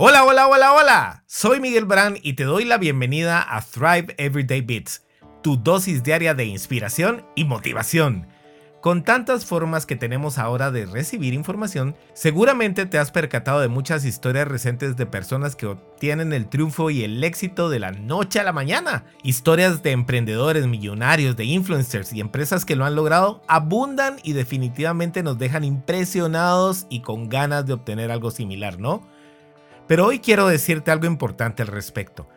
Hola, hola, hola, hola. Soy Miguel Brand y te doy la bienvenida a Thrive Everyday Bits, tu dosis diaria de inspiración y motivación. Con tantas formas que tenemos ahora de recibir información, seguramente te has percatado de muchas historias recientes de personas que obtienen el triunfo y el éxito de la noche a la mañana. Historias de emprendedores, millonarios, de influencers y empresas que lo han logrado abundan y definitivamente nos dejan impresionados y con ganas de obtener algo similar, ¿no? Pero hoy quiero decirte algo importante al respecto.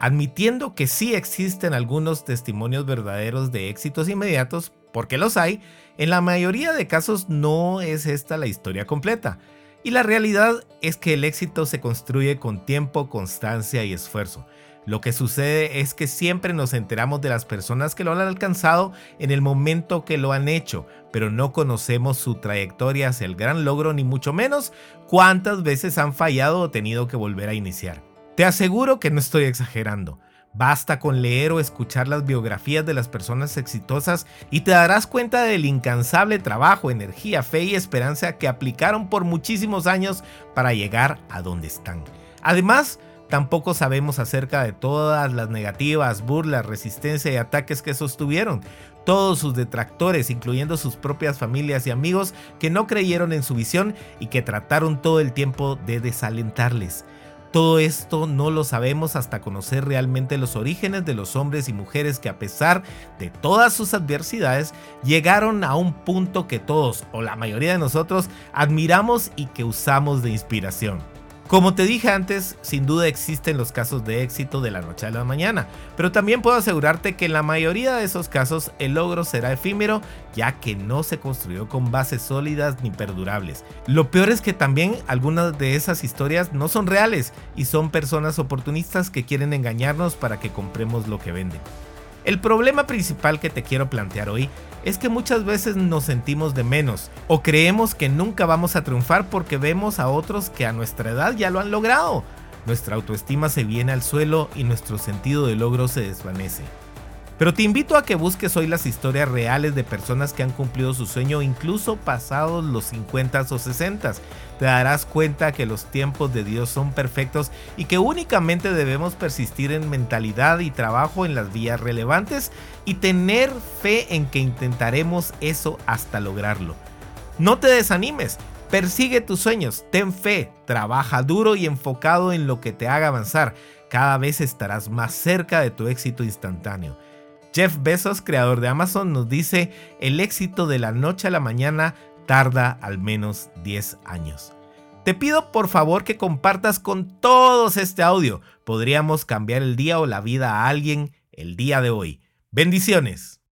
Admitiendo que sí existen algunos testimonios verdaderos de éxitos inmediatos, porque los hay, en la mayoría de casos no es esta la historia completa. Y la realidad es que el éxito se construye con tiempo, constancia y esfuerzo. Lo que sucede es que siempre nos enteramos de las personas que lo han alcanzado en el momento que lo han hecho, pero no conocemos su trayectoria hacia el gran logro ni mucho menos cuántas veces han fallado o tenido que volver a iniciar. Te aseguro que no estoy exagerando. Basta con leer o escuchar las biografías de las personas exitosas y te darás cuenta del incansable trabajo, energía, fe y esperanza que aplicaron por muchísimos años para llegar a donde están. Además, Tampoco sabemos acerca de todas las negativas, burlas, resistencia y ataques que sostuvieron. Todos sus detractores, incluyendo sus propias familias y amigos, que no creyeron en su visión y que trataron todo el tiempo de desalentarles. Todo esto no lo sabemos hasta conocer realmente los orígenes de los hombres y mujeres que a pesar de todas sus adversidades llegaron a un punto que todos o la mayoría de nosotros admiramos y que usamos de inspiración. Como te dije antes, sin duda existen los casos de éxito de la noche a la mañana, pero también puedo asegurarte que en la mayoría de esos casos el logro será efímero ya que no se construyó con bases sólidas ni perdurables. Lo peor es que también algunas de esas historias no son reales y son personas oportunistas que quieren engañarnos para que compremos lo que venden. El problema principal que te quiero plantear hoy es que muchas veces nos sentimos de menos o creemos que nunca vamos a triunfar porque vemos a otros que a nuestra edad ya lo han logrado. Nuestra autoestima se viene al suelo y nuestro sentido de logro se desvanece. Pero te invito a que busques hoy las historias reales de personas que han cumplido su sueño incluso pasados los 50 o 60. Te darás cuenta que los tiempos de Dios son perfectos y que únicamente debemos persistir en mentalidad y trabajo en las vías relevantes y tener fe en que intentaremos eso hasta lograrlo. No te desanimes, persigue tus sueños, ten fe, trabaja duro y enfocado en lo que te haga avanzar. Cada vez estarás más cerca de tu éxito instantáneo. Jeff Bezos, creador de Amazon, nos dice, el éxito de la noche a la mañana tarda al menos 10 años. Te pido por favor que compartas con todos este audio. Podríamos cambiar el día o la vida a alguien el día de hoy. Bendiciones.